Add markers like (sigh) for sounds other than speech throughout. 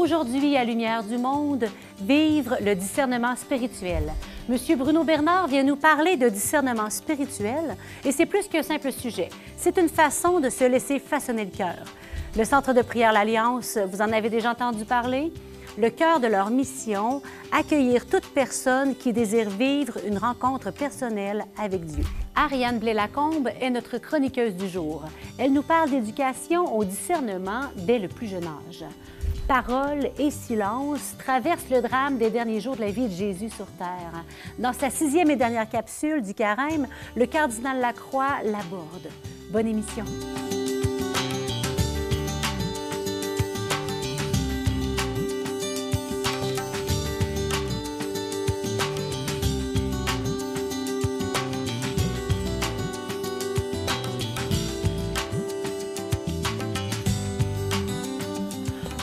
Aujourd'hui, à Lumière du Monde, vivre le discernement spirituel. Monsieur Bruno Bernard vient nous parler de discernement spirituel et c'est plus qu'un simple sujet. C'est une façon de se laisser façonner le cœur. Le Centre de prière L'Alliance, vous en avez déjà entendu parler? Le cœur de leur mission, accueillir toute personne qui désire vivre une rencontre personnelle avec Dieu. Ariane Blais-Lacombe est notre chroniqueuse du jour. Elle nous parle d'éducation au discernement dès le plus jeune âge paroles et silence traverse le drame des derniers jours de la vie de Jésus sur terre. Dans sa sixième et dernière capsule du carême, le cardinal Lacroix l'aborde. Bonne émission.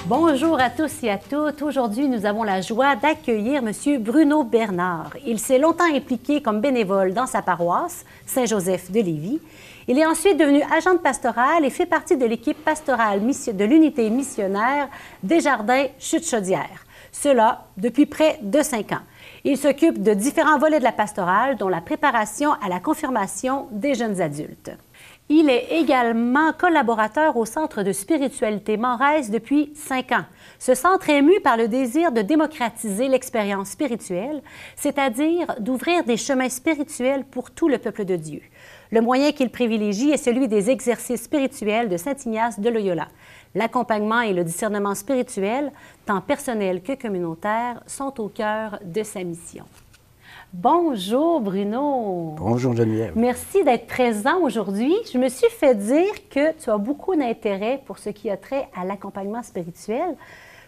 Bonjour à tous et à toutes. Aujourd'hui, nous avons la joie d'accueillir M. Bruno Bernard. Il s'est longtemps impliqué comme bénévole dans sa paroisse, Saint-Joseph de Lévis. Il est ensuite devenu agent de pastoral et fait partie de l'équipe pastorale de l'unité missionnaire des Jardins Chute-Chaudière. Cela depuis près de cinq ans. Il s'occupe de différents volets de la pastorale, dont la préparation à la confirmation des jeunes adultes. Il est également collaborateur au Centre de spiritualité Morès depuis cinq ans. Ce centre est ému par le désir de démocratiser l'expérience spirituelle, c'est-à-dire d'ouvrir des chemins spirituels pour tout le peuple de Dieu. Le moyen qu'il privilégie est celui des exercices spirituels de Saint Ignace de Loyola. L'accompagnement et le discernement spirituel, tant personnel que communautaire, sont au cœur de sa mission. Bonjour Bruno. Bonjour Geneviève. Merci d'être présent aujourd'hui. Je me suis fait dire que tu as beaucoup d'intérêt pour ce qui a trait à l'accompagnement spirituel.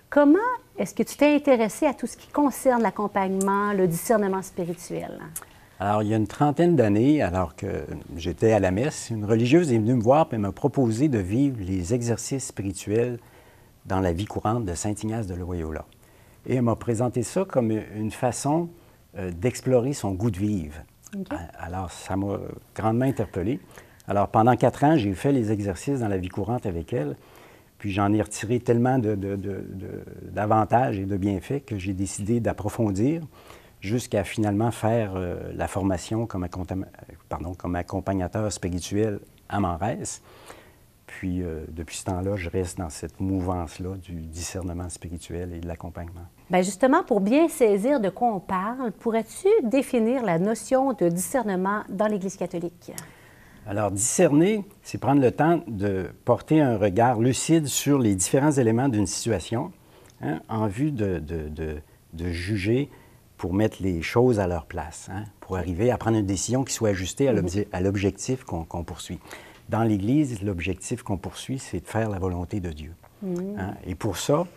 Comment est-ce que tu t'es intéressé à tout ce qui concerne l'accompagnement, le discernement spirituel? Alors, il y a une trentaine d'années, alors que j'étais à la messe, une religieuse est venue me voir et m'a proposé de vivre les exercices spirituels dans la vie courante de Saint-Ignace de Loyola. Et elle m'a présenté ça comme une façon d'explorer son goût de vivre. Alors, ça m'a grandement interpellé. Alors, pendant quatre ans, j'ai fait les exercices dans la vie courante avec elle. Puis j'en ai retiré tellement d'avantages et de bienfaits que j'ai décidé d'approfondir jusqu'à finalement faire euh, la formation comme, pardon, comme accompagnateur spirituel à Manrès. Puis euh, depuis ce temps-là, je reste dans cette mouvance-là du discernement spirituel et de l'accompagnement. Bien justement, pour bien saisir de quoi on parle, pourrais-tu définir la notion de discernement dans l'Église catholique? Alors, discerner, c'est prendre le temps de porter un regard lucide sur les différents éléments d'une situation hein, en vue de, de, juger pour mettre les choses à leur place, hein, pour arriver à prendre une décision qui soit ajustée à l'objectif qu'on poursuit. Dans l'Église, l'objectif qu'on poursuit, c'est de faire la volonté de Dieu. Mm-hmm. Hein. Et pour ça,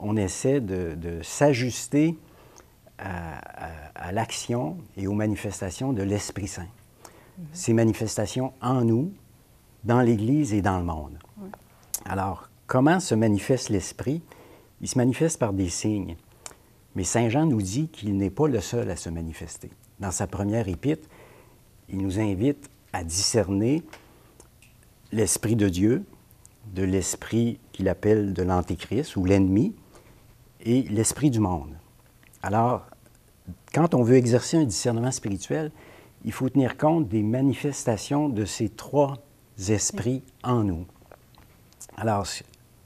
on essaie de, s'ajuster à, l'action et aux manifestations de l'Esprit Saint. Mhm. Ces manifestations en nous, dans l'Église et dans le monde. Alors, comment se manifeste l'Esprit? Il se manifeste par des signes. Mais Saint Jean nous dit qu'il n'est pas le seul à se manifester. Dans sa première épître, il nous invite à discerner l'Esprit de Dieu de l'esprit qu'il appelle de l'Antéchrist ou l'ennemi, et l'esprit du monde. Alors, quand on veut exercer un discernement spirituel, il faut tenir compte des manifestations de ces trois esprits en nous. Alors,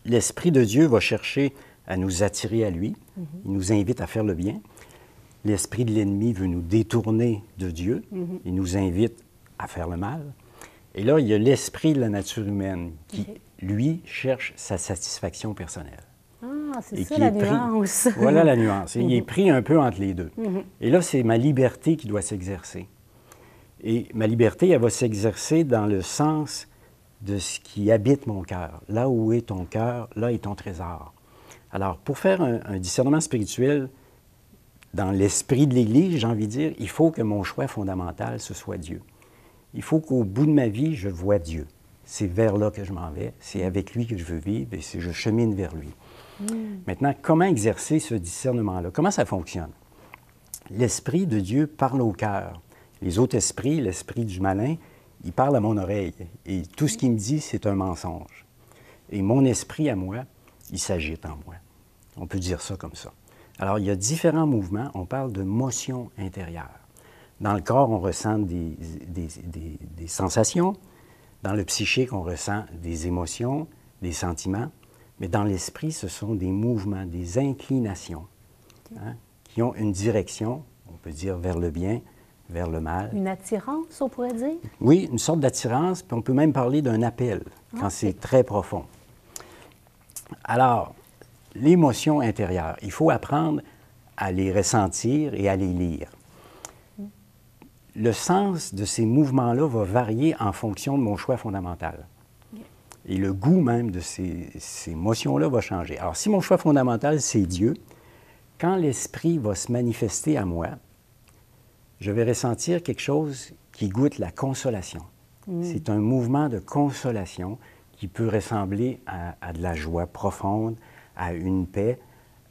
l'Esprit de Dieu va chercher à nous attirer à lui, mhm. il nous invite à faire le bien. L'Esprit de l'ennemi veut nous détourner de Dieu, mhm. il nous invite à faire le mal. Et là, il y a l'Esprit de la nature humaine qui, lui, cherche sa satisfaction personnelle. Ah, c'est ça la nuance. (laughs) voilà la nuance. il est mhm. pris un peu entre les deux. Mhm. Et là, c'est ma liberté qui doit s'exercer. Et ma liberté, elle va s'exercer dans le sens de ce qui habite mon cœur. Là où est ton cœur, là est ton trésor. Alors, pour faire un, discernement spirituel dans l'esprit de l'Église, j'ai envie de dire, il faut que mon choix fondamental, ce soit Dieu. Il faut qu'au bout de ma vie, je vois Dieu. C'est vers là que je m'en vais, c'est avec lui que je veux vivre et je chemine vers lui. Hmm. Maintenant, comment exercer ce discernement-là? Comment ça fonctionne? L'Esprit de Dieu parle au cœur. Les autres esprits, l'esprit du malin, il parle à mon oreille. Et tout ce qu'il me dit, c'est un mensonge. Et mon esprit à moi, il s'agite en moi. On peut dire ça comme ça. Alors, il y a différents mouvements. On parle de motion intérieure. Dans le corps, on ressent des, sensations. Dans le psychique, on ressent des émotions, des sentiments. Mais dans l'esprit, ce sont des mouvements, des inclinations hein, qui ont une direction, on peut dire vers le bien, vers le mal. Une attirance, on pourrait dire? Oui, une sorte d'attirance, puis on peut même parler d'un appel quand c'est très profond. Alors, l'émotion intérieure, il faut apprendre à les ressentir et à les lire. Le sens de ces mouvements-là va varier en fonction de mon choix fondamental. Et le goût même de ces, ces émotions-là va changer. Alors, si mon choix fondamental, c'est Dieu, quand l'Esprit va se manifester à moi, je vais ressentir quelque chose qui goûte la consolation. Mm. C'est un mouvement de consolation qui peut ressembler à, de la joie profonde, à une paix,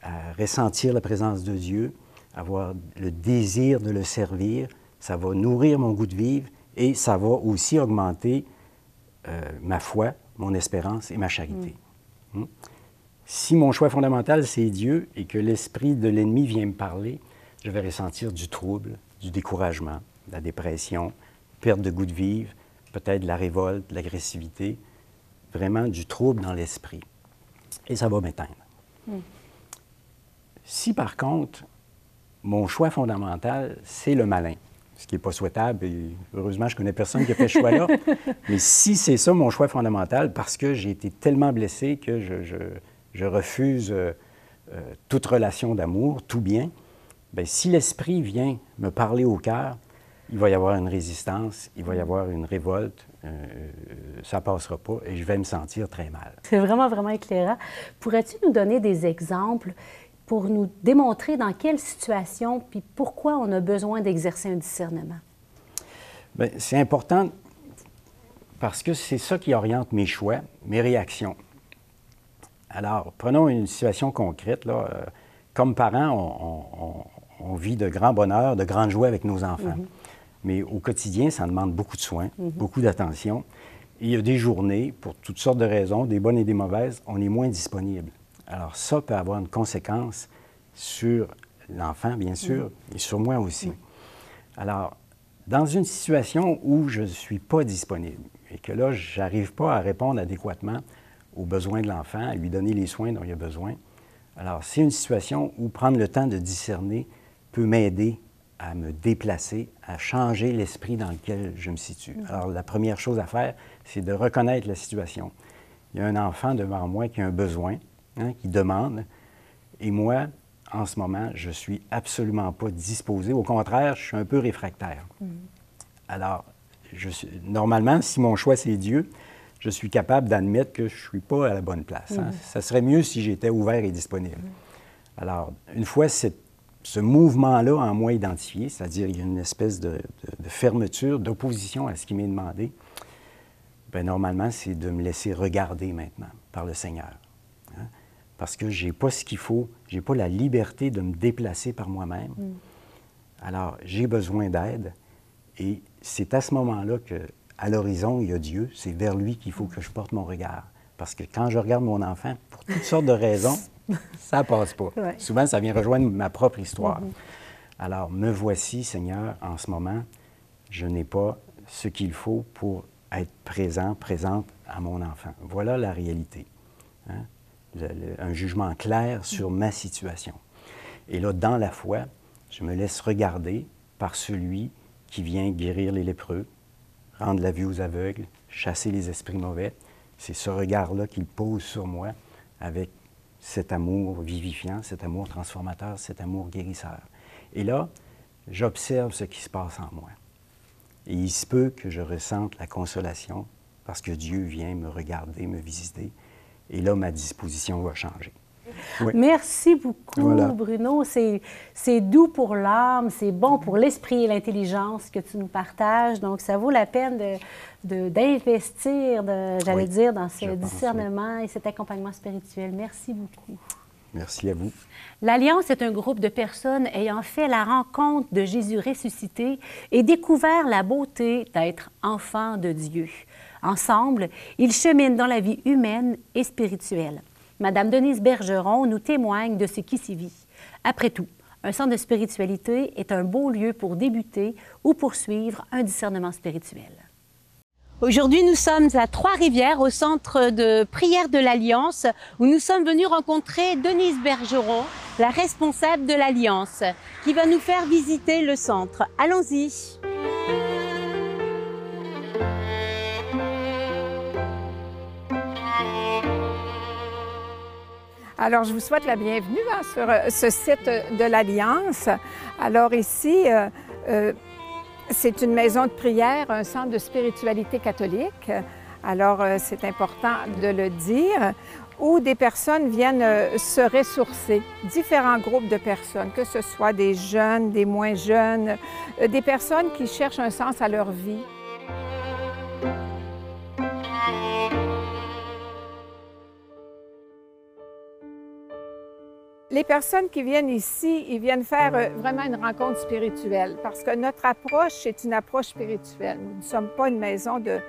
à ressentir la présence de Dieu, avoir le désir de le servir. Ça va nourrir mon goût de vivre et ça va aussi augmenter euh, ma foi, mon espérance et ma charité. Mm. Hmm? Si mon choix fondamental, c'est Dieu et que l'esprit de l'ennemi vient me parler, je vais ressentir du trouble, du découragement, de la dépression, perte de goût de vivre, peut-être de la révolte, de l'agressivité, vraiment du trouble dans l'esprit. Et ça va m'éteindre. Hmm. Si par contre, mon choix fondamental, c'est le malin, ce qui n'est pas souhaitable, et heureusement, je connais personne qui a fait ce choix-là, (laughs) mais si c'est ça mon choix fondamental, parce que j'ai été tellement blessé que je, refuse euh, euh, toute relation d'amour, tout bien, Bien, si l'Esprit vient me parler au cœur, il va y avoir une résistance, il va y avoir une révolte, euh, ça ne passera pas et je vais me sentir très mal. C'est vraiment, vraiment éclairant. Pourrais-tu nous donner des exemples pour nous démontrer dans quelle situation puis pourquoi on a besoin d'exercer un discernement? Bien, c'est important parce que c'est ça qui oriente mes choix, mes réactions. Alors, prenons une situation concrète. Là. Euh, comme parents, on vit de grands bonheurs, de grandes joies avec nos enfants. Mhm. Mais au quotidien, ça demande beaucoup de soins, mhm. beaucoup d'attention. il y a des journées, pour toutes sortes de raisons, des bonnes et des mauvaises, on est moins disponible. Alors ça peut avoir une conséquence sur l'enfant, bien sûr, mhm. et sur moi aussi. Alors, dans une situation où je ne suis pas disponible et que là, je n'arrive pas à répondre adéquatement aux besoins de l'enfant, à lui donner les soins dont il a besoin, alors c'est une situation où prendre le temps de discerner peut m'aider à me déplacer, à changer l'esprit dans lequel je me situe. Mm. Alors, la première chose à faire, c'est de reconnaître la situation. Il y a un enfant devant moi qui a un besoin, hein, qui demande, et moi, en ce moment, je suis absolument pas disposé. Au contraire, je suis un peu réfractaire. Mm. Alors, je normalement, si mon choix c'est Dieu, je suis capable d'admettre que je ne suis pas à la bonne place. Hein. Mm. Ça serait mieux si j'étais ouvert et disponible. Alors, une fois cette ce mouvement-là en moi identifié, c'est-à-dire il y a une espèce de, fermeture, d'opposition à ce qui m'est demandé, bien, normalement, c'est de me laisser regarder maintenant par le Seigneur. Parce que je n'ai pas ce qu'il faut, je n'ai pas la liberté de me déplacer par moi-même. Mm. Alors, j'ai besoin d'aide et c'est à ce moment-là que, à l'horizon, il y a Dieu, c'est vers lui qu'il faut que je porte mon regard. Parce que quand je regarde mon enfant, pour toutes sortes de raisons, (laughs) ça passe pas. Souvent, ça vient rejoindre ma propre histoire. Mm-hmm. Alors, me voici, Seigneur, en ce moment, je n'ai pas ce qu'il faut pour être présent, présente à mon enfant. Voilà la réalité. Hein. Un jugement clair sur ma situation. Et là, dans la foi, je me laisse regarder par celui qui vient guérir les lépreux, rendre la vue aux aveugles, chasser les esprits mauvais. C'est ce regard-là qu'il pose sur moi avec cet amour vivifiant, cet amour transformateur, cet amour guérisseur. Et là, j'observe ce qui se passe en moi. Et il se peut que je ressente la consolation parce que Dieu vient me regarder, me visiter. Et là, ma disposition va changer. Merci beaucoup, Bruno. C'est doux pour l'âme, c'est bon pour l'esprit et l'intelligence que tu nous partages. Donc, ça vaut la peine d'investir, de, j'allais dire, dans ce discernement et cet accompagnement spirituel. Merci beaucoup. Merci à vous. L'Alliance est un groupe de personnes ayant fait la rencontre de Jésus ressuscité et découvert la beauté d'être enfant de Dieu. Ensemble, ils cheminent dans la vie humaine et spirituelle. Madame Denise Bergeron nous témoigne de ce qui s'y vit. Après tout, un centre de spiritualité est un beau lieu pour débuter ou poursuivre un discernement spirituel. Aujourd'hui, nous sommes à Trois-Rivières, au centre de prière de l'Alliance, où nous sommes venus rencontrer Denise Bergeron, la responsable de l'Alliance, qui va nous faire visiter le centre. Allons-y. Alors, je vous souhaite la bienvenue hein, sur euh, ce site de l'Alliance. Alors ici, euh, euh, c'est une maison de prière, un centre de spiritualité catholique. Alors, c'est important de le dire, où des personnes viennent se ressourcer, différents groupes de personnes, que ce soit des jeunes, des moins jeunes, des personnes qui cherchent un sens à leur vie. Les personnes qui viennent ici, ils viennent faire euh, vraiment une rencontre spirituelle parce que notre approche est une approche spirituelle. Nous ne sommes pas une maison de,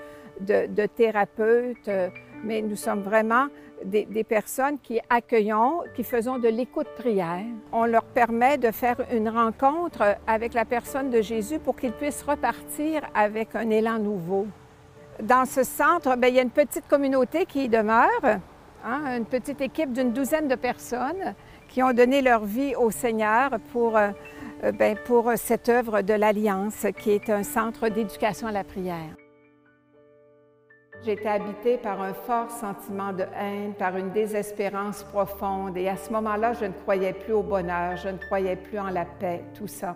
de, thérapeutes, euh, mais nous sommes vraiment des, des, personnes qui accueillons, qui faisons de l'écoute prière. On leur permet de faire une rencontre avec la personne de Jésus pour qu'ils puissent repartir avec un élan nouveau. Dans ce centre, bien, il y a une petite communauté qui y demeure, hein, une petite équipe d'une douzaine de personnes qui ont donné leur vie au Seigneur pour, euh, euh, ben, pour cette œuvre de l'Alliance, qui est un centre d'éducation à la prière. J'ai été habitée par un fort sentiment de haine, par une désespérance profonde, et à ce moment-là, je ne croyais plus au bonheur, je ne croyais plus en la paix, tout ça.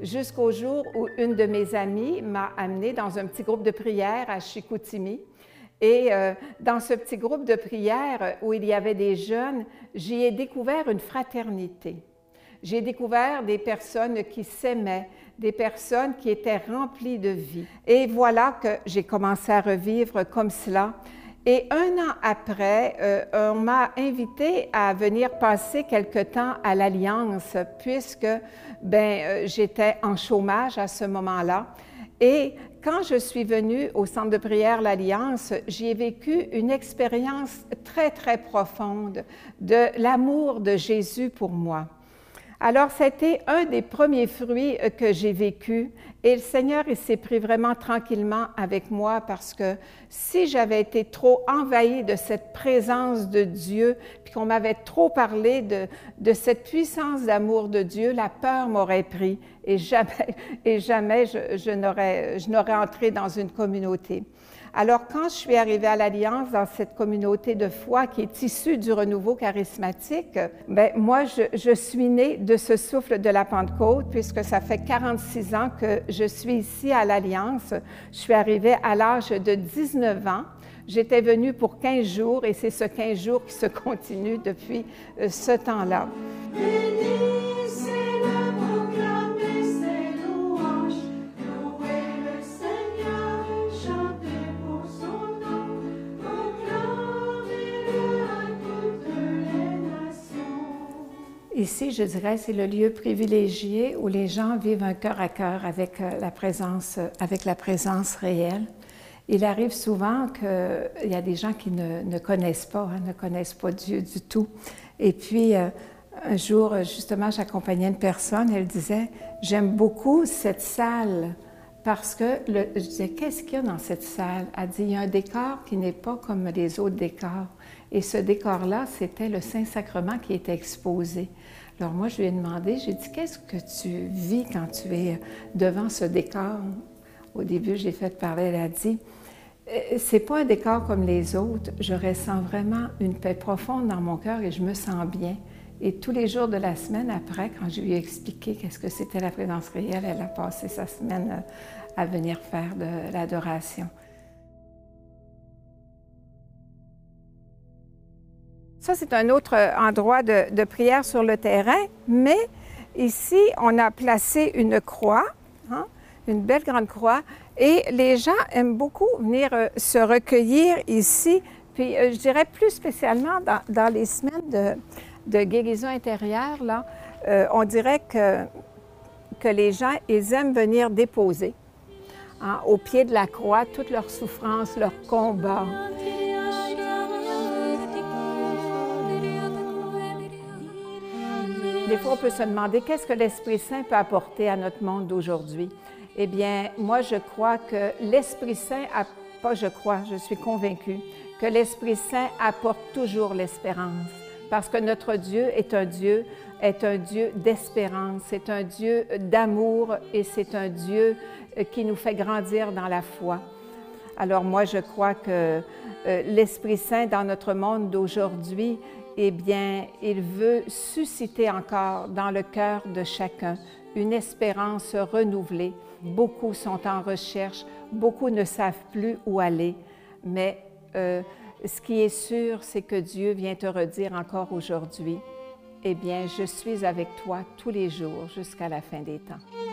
Jusqu'au jour où une de mes amies m'a amenée dans un petit groupe de prière à Chicoutimi, et euh, dans ce petit groupe de prière où il y avait des jeunes, j'y ai découvert une fraternité. J'ai découvert des personnes qui s'aimaient, des personnes qui étaient remplies de vie. Et voilà que j'ai commencé à revivre comme cela. Et un an après, euh, on m'a invité à venir passer quelque temps à l'Alliance, puisque ben, euh, j'étais en chômage à ce moment-là. Et quand je suis venue au centre de prière L'Alliance, j'y ai vécu une expérience très, très profonde de l'amour de Jésus pour moi. Alors, c'était un des premiers fruits euh, que j'ai vécu et le Seigneur, il s'est pris vraiment tranquillement avec moi parce que si j'avais été trop envahie de cette présence de Dieu, puis qu'on m'avait trop parlé de, cette puissance d'amour de Dieu, la peur m'aurait pris et jamais, (laughs) et jamais je, je n'aurais entré dans une communauté. Alors, quand je suis arrivée à l'Alliance, dans cette communauté de foi qui est issue du renouveau charismatique, ben moi, je, je, suis née de ce souffle de la Pentecôte, puisque ça fait 46 ans que je suis ici à l'Alliance. Je suis arrivée à l'âge de 19 ans. J'étais venue pour 15 jours et c'est ce 15 jours qui se (laughs) continue depuis euh, ce temps-là. Ici, je dirais, c'est le lieu privilégié où les gens vivent un cœur à cœur avec euh, la présence, euh, avec la présence réelle. Il arrive souvent qu'il y a des gens qui ne, connaissent pas, hein, ne connaissent pas Dieu du tout. Et puis, euh, un jour, justement, j'accompagnais une personne, elle disait, j'aime beaucoup cette salle parce que, je disais, qu'est-ce qu'il y a dans cette salle? Elle dit, il y a un décor qui n'est pas comme les autres décors. Et ce décor-là, c'était le Saint-Sacrement qui était exposé. Alors moi, je lui ai demandé, j'ai dit, qu'est-ce que tu vis quand tu es devant ce décor? Au début, j'ai fait parler, elle a dit, euh, c'est pas un décor comme les autres, je ressens vraiment une paix profonde dans mon cœur et je me sens bien. Et tous les jours de la semaine après, quand je lui ai expliqué qu'est-ce que c'était la présence réelle, elle a passé sa semaine euh, à venir faire de l'adoration. Ça, c'est un autre euh, endroit de, prière sur le terrain, mais ici, on a placé une croix, hein, une belle grande croix, et les gens aiment beaucoup venir euh, se recueillir ici. Puis, euh, je dirais plus spécialement dans, les semaines de, guérison intérieure, là, on dirait que, les gens, ils aiment venir déposer hein, au pied de la croix toutes leurs souffrances, leurs combats. Des fois, on peut se demander qu'est-ce que l'Esprit Saint peut apporter à notre monde d'aujourd'hui? Eh bien, moi, je crois que l'Esprit Saint, pas je crois, je suis convaincue, que l'Esprit Saint apporte toujours l'espérance. Parce que notre Dieu est un Dieu, est un Dieu d'espérance, c'est un Dieu d'amour et c'est un Dieu euh, qui nous fait grandir dans la foi. Alors moi, je crois que euh, l'Esprit Saint dans notre monde d'aujourd'hui, eh bien, il veut susciter encore dans le cœur de chacun une espérance renouvelée. Beaucoup sont en recherche, beaucoup ne savent plus où aller, mais euh, ce qui est sûr, c'est que Dieu vient te redire encore aujourd'hui, eh bien, je suis avec toi tous les jours jusqu'à la fin des temps.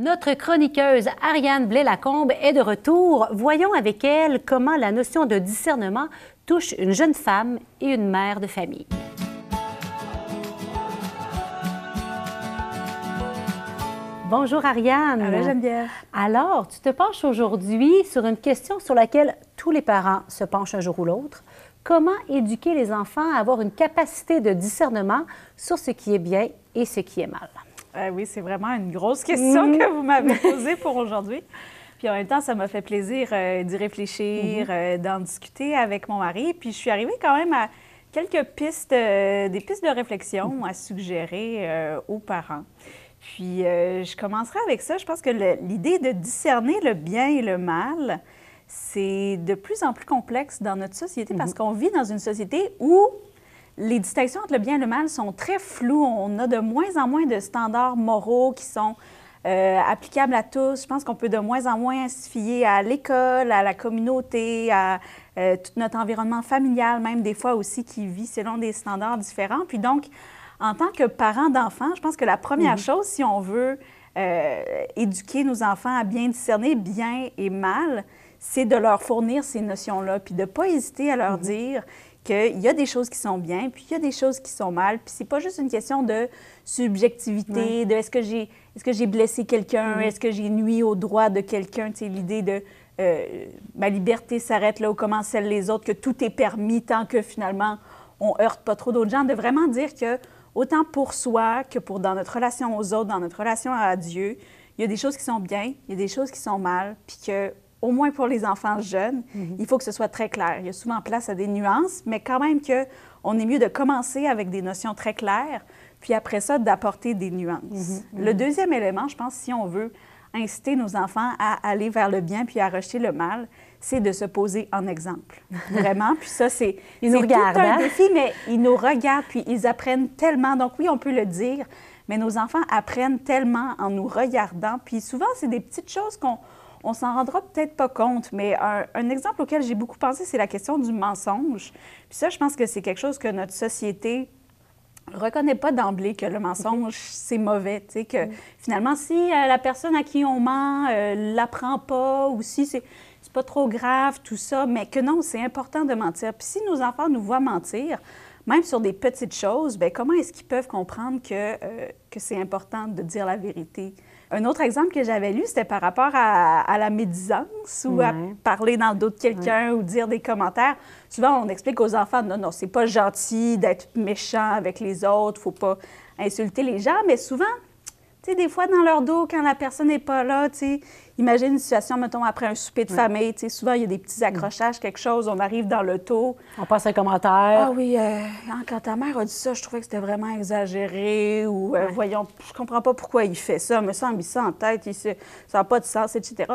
Notre chroniqueuse Ariane Blais-Lacombe est de retour. Voyons avec elle comment la notion de discernement touche une jeune femme et une mère de famille. Bonjour Ariane. Allô Geneviève. Alors, tu te penches aujourd'hui sur une question sur laquelle tous les parents se penchent un jour ou l'autre. Comment éduquer les enfants à avoir une capacité de discernement sur ce qui est bien et ce qui est mal? Euh, oui, c'est vraiment une grosse question Mhm. que vous m'avez posée pour aujourd'hui. Puis en même temps, ça m'a fait plaisir euh, d'y réfléchir, Mhm. euh, d'en discuter avec mon mari. Puis je suis arrivée quand même à quelques pistes, euh, des pistes de réflexion à suggérer aux parents. Puis je commencerai avec ça. Je pense que l'idée de discerner le bien et le mal, c'est de plus en plus complexe dans notre société parce qu'on vit dans une société où les distinctions entre le bien et le mal sont très floues. On a de moins en moins de standards moraux qui sont euh, applicables à tous. Je pense qu'on peut de moins en moins se fier à l'école, à la communauté, à euh, tout notre environnement familial, même des fois aussi qui vit selon des standards différents. Puis donc, en tant que parent d'enfants, je pense que la première chose, si on veut euh, éduquer nos enfants à bien discerner bien et mal, c'est de leur fournir ces notions-là, puis de ne pas hésiter à leur dire qu'il y a des choses qui sont bien, puis il y a des choses qui sont mal. Puis c'est pas juste une question de subjectivité, de est-ce que j'ai est-ce que j'ai blessé quelqu'un, est-ce que j'ai nui au droit de quelqu'un, tu sais, l'idée de euh, ma liberté s'arrête là où commencent celles les autres, que tout est permis tant que finalement on heurte pas trop d'autres gens, de vraiment dire que autant pour soi que pour dans notre relation aux autres, dans notre relation à Dieu, il y a des choses qui sont bien, il y a des choses qui sont mal, puis que au moins pour les enfants jeunes, il faut que ce soit très clair. Il y a souvent place à des nuances, mais quand même que on est mieux de commencer avec des notions très claires, puis après ça d'apporter des nuances. Le deuxième élément, je pense, si on veut inciter nos enfants à aller vers le bien puis à rejeter le mal, c'est de se poser en exemple. (laughs) Vraiment. Puis ça, c'est Ils nous c'est tout regardent, un hein? défi, mais ils nous regardent puis ils apprennent tellement. Donc oui, on peut le dire, mais nos enfants apprennent tellement en nous regardant. Puis souvent, c'est des petites choses qu'on on s'en rendra peut-être pas compte, mais un, un exemple auquel j'ai beaucoup pensé, c'est la question du mensonge. Puis ça, je pense que c'est quelque chose que notre société reconnaît pas d'emblée que le mensonge, (laughs) c'est mauvais. Tu sais, que finalement, si euh, la personne à qui on ment euh, l'apprend pas ou si c'est c'est pas trop grave, tout ça, mais que non, c'est important de mentir. Puis si nos enfants nous voient mentir, même sur des petites choses, bien, comment est-ce qu'ils peuvent comprendre que, euh, que c'est important de dire la vérité? Un autre exemple que j'avais lu, c'était par rapport à, à la médisance ou à parler dans le dos de quelqu'un ou dire des commentaires. Souvent, on explique aux enfants, non, non, c'est pas gentil d'être méchant avec les autres, faut pas insulter les gens, mais souvent, tu sais, des fois, dans leur dos, quand la personne n'est pas là, tu sais, imagine une situation, mettons, après un souper de famille, tu sais, souvent, il y a des petits accrochages, quelque chose, on arrive dans l'auto. On passe un commentaire. Ah oui, euh, hein, quand ta mère a dit ça, je trouvais que c'était vraiment exagéré, ou euh, voyons, je comprends pas pourquoi il fait ça, me semble, il ça en tête, il se- ça n'a pas de sens, etc.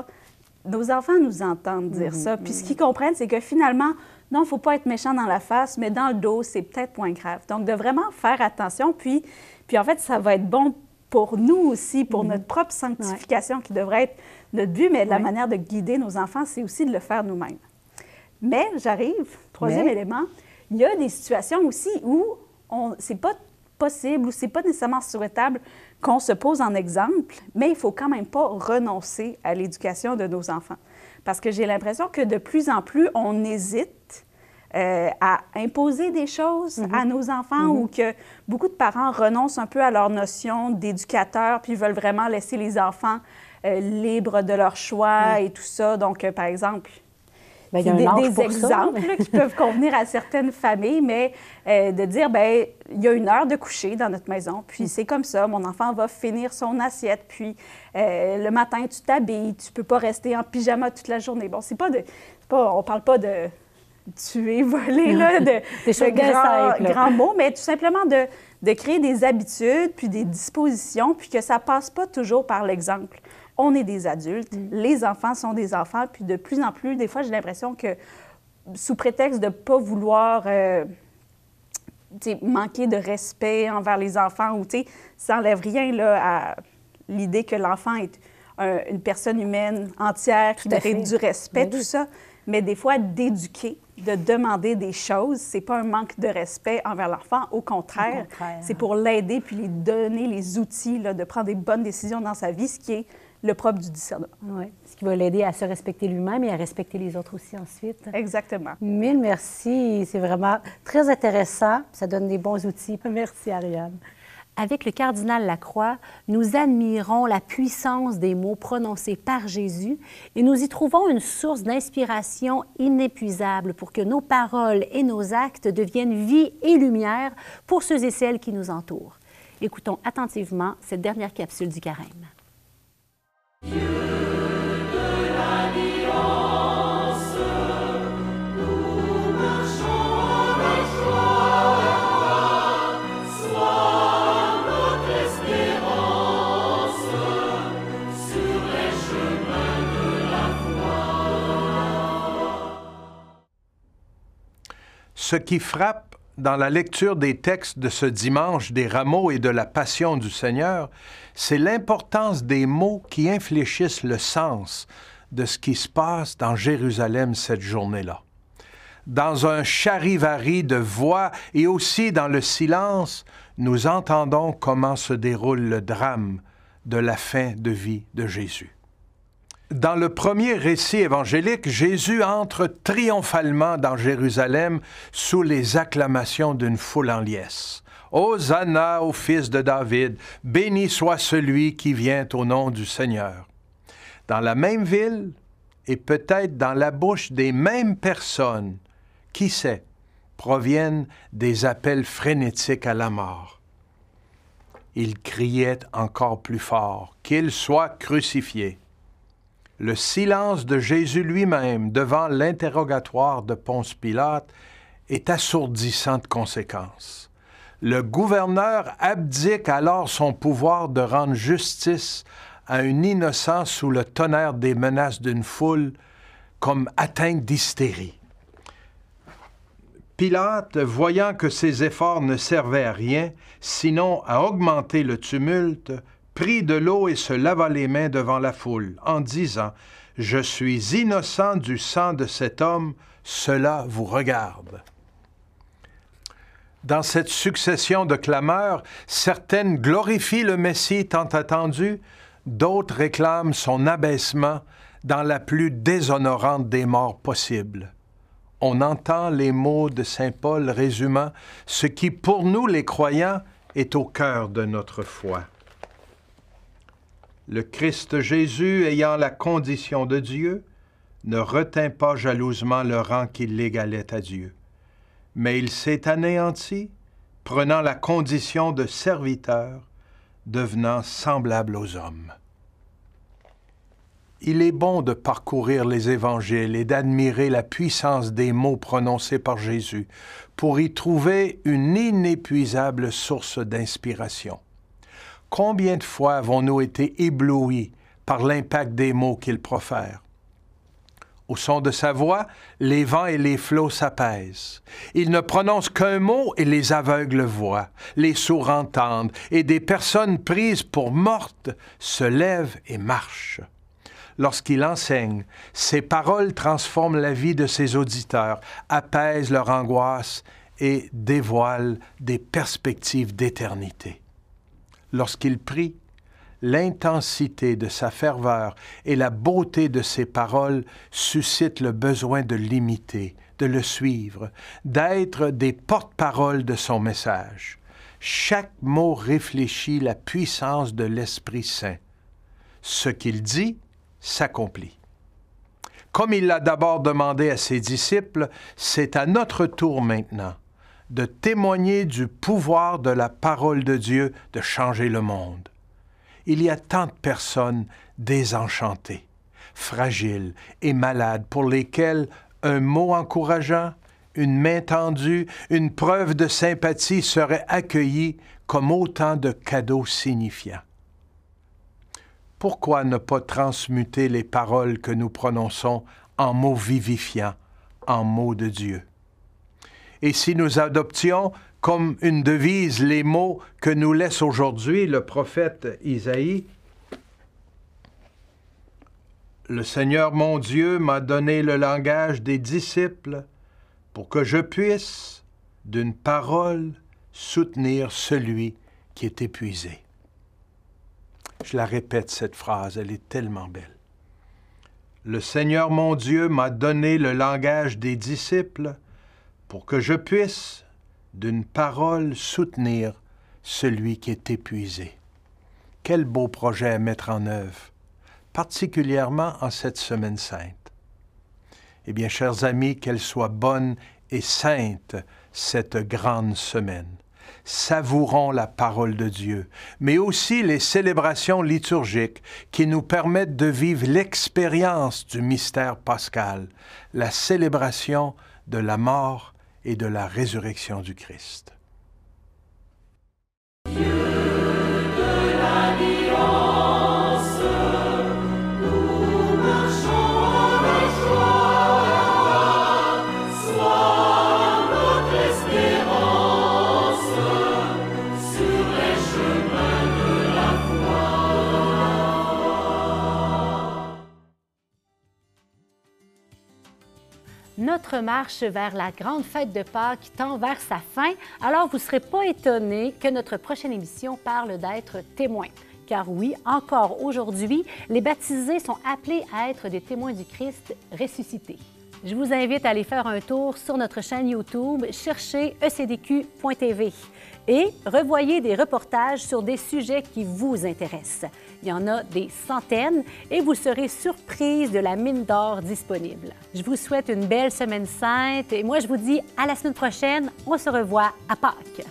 Nos enfants nous entendent dire ça, puis ce qu'ils comprennent, c'est que finalement, non, il ne faut pas être méchant dans la face, mais dans le dos, c'est peut-être moins grave. Donc, de vraiment faire attention, puis, puis en fait, ça va être bon pour nous aussi, pour notre propre sanctification qui devrait être notre but, mais la manière de guider nos enfants, c'est aussi de le faire nous-mêmes. Mais j'arrive, troisième Mais? élément, il y a des situations aussi où c'est pas possible ou c'est pas nécessairement souhaitable qu'on se pose en exemple, mais il faut quand même pas renoncer à l'éducation de nos enfants. Parce que j'ai l'impression que de plus en plus, on hésite euh, à imposer des choses Mhm. à nos enfants ou que beaucoup de parents renoncent un peu à leur notion d'éducateur puis veulent vraiment laisser les enfants euh, libres de leur choix et tout ça. Donc, euh, par exemple, Ben, il y a des, ça, exemples mais- qui peuvent convenir à certaines familles, mais euh, de dire, ben il y a une heure de coucher dans notre maison, Mm. puis c'est comme ça, mon enfant va finir son assiette, puis euh, le matin, tu t'habilles, tu peux pas rester en pyjama toute la journée. Bon, c'est pas de... Pas, on parle pas de tuer, (laughs) voler, là, de, Des de grands, grands mots, mais tout simplement de, de créer des habitudes, puis des dispositions, puis que ça passe pas toujours par l'exemple. On est des adultes, Mm. les enfants sont des enfants, puis de plus en plus, des fois, j'ai l'impression que sous prétexte de ne pas vouloir euh, manquer de respect envers les enfants, ou ça n'enlève rien là, à l'idée que l'enfant est un- une personne humaine entière qui mérite du respect, tout ça. Mais des fois, d'éduquer, de demander des choses, c'est pas un manque de respect envers l'enfant. Au contraire, c'est pour l'aider puis lui donner les outils là, de prendre des bonnes décisions dans sa vie, ce qui est le propre du discernement. Oui, ce qui va l'aider à se respecter lui-même et à respecter les autres aussi ensuite. Exactement. Mille merci. C'est vraiment très intéressant. Ça donne des bons outils. Merci, Ariane. Avec le cardinal Lacroix, nous admirons la puissance des mots prononcés par Jésus et nous y trouvons une source d'inspiration inépuisable pour que nos paroles et nos actes deviennent vie et lumière pour ceux et celles qui nous entourent. Écoutons attentivement cette dernière capsule du carême. Ce qui frappe dans la lecture des textes de ce dimanche des rameaux et de la passion du Seigneur, c'est l'importance des mots qui infléchissent le sens de ce qui se passe dans Jérusalem cette journée-là. Dans un charivari de voix et aussi dans le silence, nous entendons comment se déroule le drame de la fin de vie de Jésus. Dans le premier récit évangélique, Jésus entre triomphalement dans Jérusalem sous les acclamations d'une foule en liesse. Hosanna au fils de David, béni soit celui qui vient au nom du Seigneur. Dans la même ville, et peut-être dans la bouche des mêmes personnes, qui sait, proviennent des appels frénétiques à la mort. Il criait encore plus fort, qu'il soit crucifié. Le silence de Jésus lui-même devant l'interrogatoire de Ponce Pilate est assourdissant de conséquences. Le gouverneur abdique alors son pouvoir de rendre justice à un innocent sous le tonnerre des menaces d'une foule comme atteinte d'hystérie. Pilate, voyant que ses efforts ne servaient à rien, sinon à augmenter le tumulte, prit de l'eau et se lava les mains devant la foule, en disant, Je suis innocent du sang de cet homme, cela vous regarde. Dans cette succession de clameurs, certaines glorifient le Messie tant attendu, d'autres réclament son abaissement dans la plus déshonorante des morts possibles. On entend les mots de Saint Paul résumant ce qui, pour nous les croyants, est au cœur de notre foi. Le Christ Jésus, ayant la condition de Dieu, ne retint pas jalousement le rang qui l'égalait à Dieu, mais il s'est anéanti, prenant la condition de serviteur, devenant semblable aux hommes. Il est bon de parcourir les évangiles et d'admirer la puissance des mots prononcés par Jésus pour y trouver une inépuisable source d'inspiration. Combien de fois avons-nous été éblouis par l'impact des mots qu'il profère? Au son de sa voix, les vents et les flots s'apaisent. Il ne prononce qu'un mot et les aveugles voient, les sourds entendent, et des personnes prises pour mortes se lèvent et marchent. Lorsqu'il enseigne, ses paroles transforment la vie de ses auditeurs, apaisent leur angoisse et dévoilent des perspectives d'éternité. Lorsqu'il prie, l'intensité de sa ferveur et la beauté de ses paroles suscitent le besoin de l'imiter, de le suivre, d'être des porte-paroles de son message. Chaque mot réfléchit la puissance de l'Esprit Saint. Ce qu'il dit s'accomplit. Comme il l'a d'abord demandé à ses disciples, c'est à notre tour maintenant de témoigner du pouvoir de la parole de Dieu de changer le monde. Il y a tant de personnes désenchantées, fragiles et malades pour lesquelles un mot encourageant, une main tendue, une preuve de sympathie serait accueillie comme autant de cadeaux signifiants. Pourquoi ne pas transmuter les paroles que nous prononçons en mots vivifiants, en mots de Dieu? Et si nous adoptions comme une devise les mots que nous laisse aujourd'hui le prophète Isaïe, le Seigneur mon Dieu m'a donné le langage des disciples pour que je puisse, d'une parole, soutenir celui qui est épuisé. Je la répète, cette phrase, elle est tellement belle. Le Seigneur mon Dieu m'a donné le langage des disciples pour que je puisse, d'une parole, soutenir celui qui est épuisé. Quel beau projet à mettre en œuvre, particulièrement en cette semaine sainte. Eh bien, chers amis, qu'elle soit bonne et sainte cette grande semaine. Savourons la parole de Dieu, mais aussi les célébrations liturgiques qui nous permettent de vivre l'expérience du mystère pascal, la célébration de la mort et de la résurrection du Christ. Notre marche vers la grande fête de Pâques tend vers sa fin, alors vous ne serez pas étonné que notre prochaine émission parle d'être témoin. Car oui, encore aujourd'hui, les baptisés sont appelés à être des témoins du Christ ressuscité. Je vous invite à aller faire un tour sur notre chaîne YouTube, cherchez ecdq.tv et revoyez des reportages sur des sujets qui vous intéressent. Il y en a des centaines et vous serez surprise de la mine d'or disponible. Je vous souhaite une belle semaine sainte et moi je vous dis à la semaine prochaine. On se revoit à Pâques.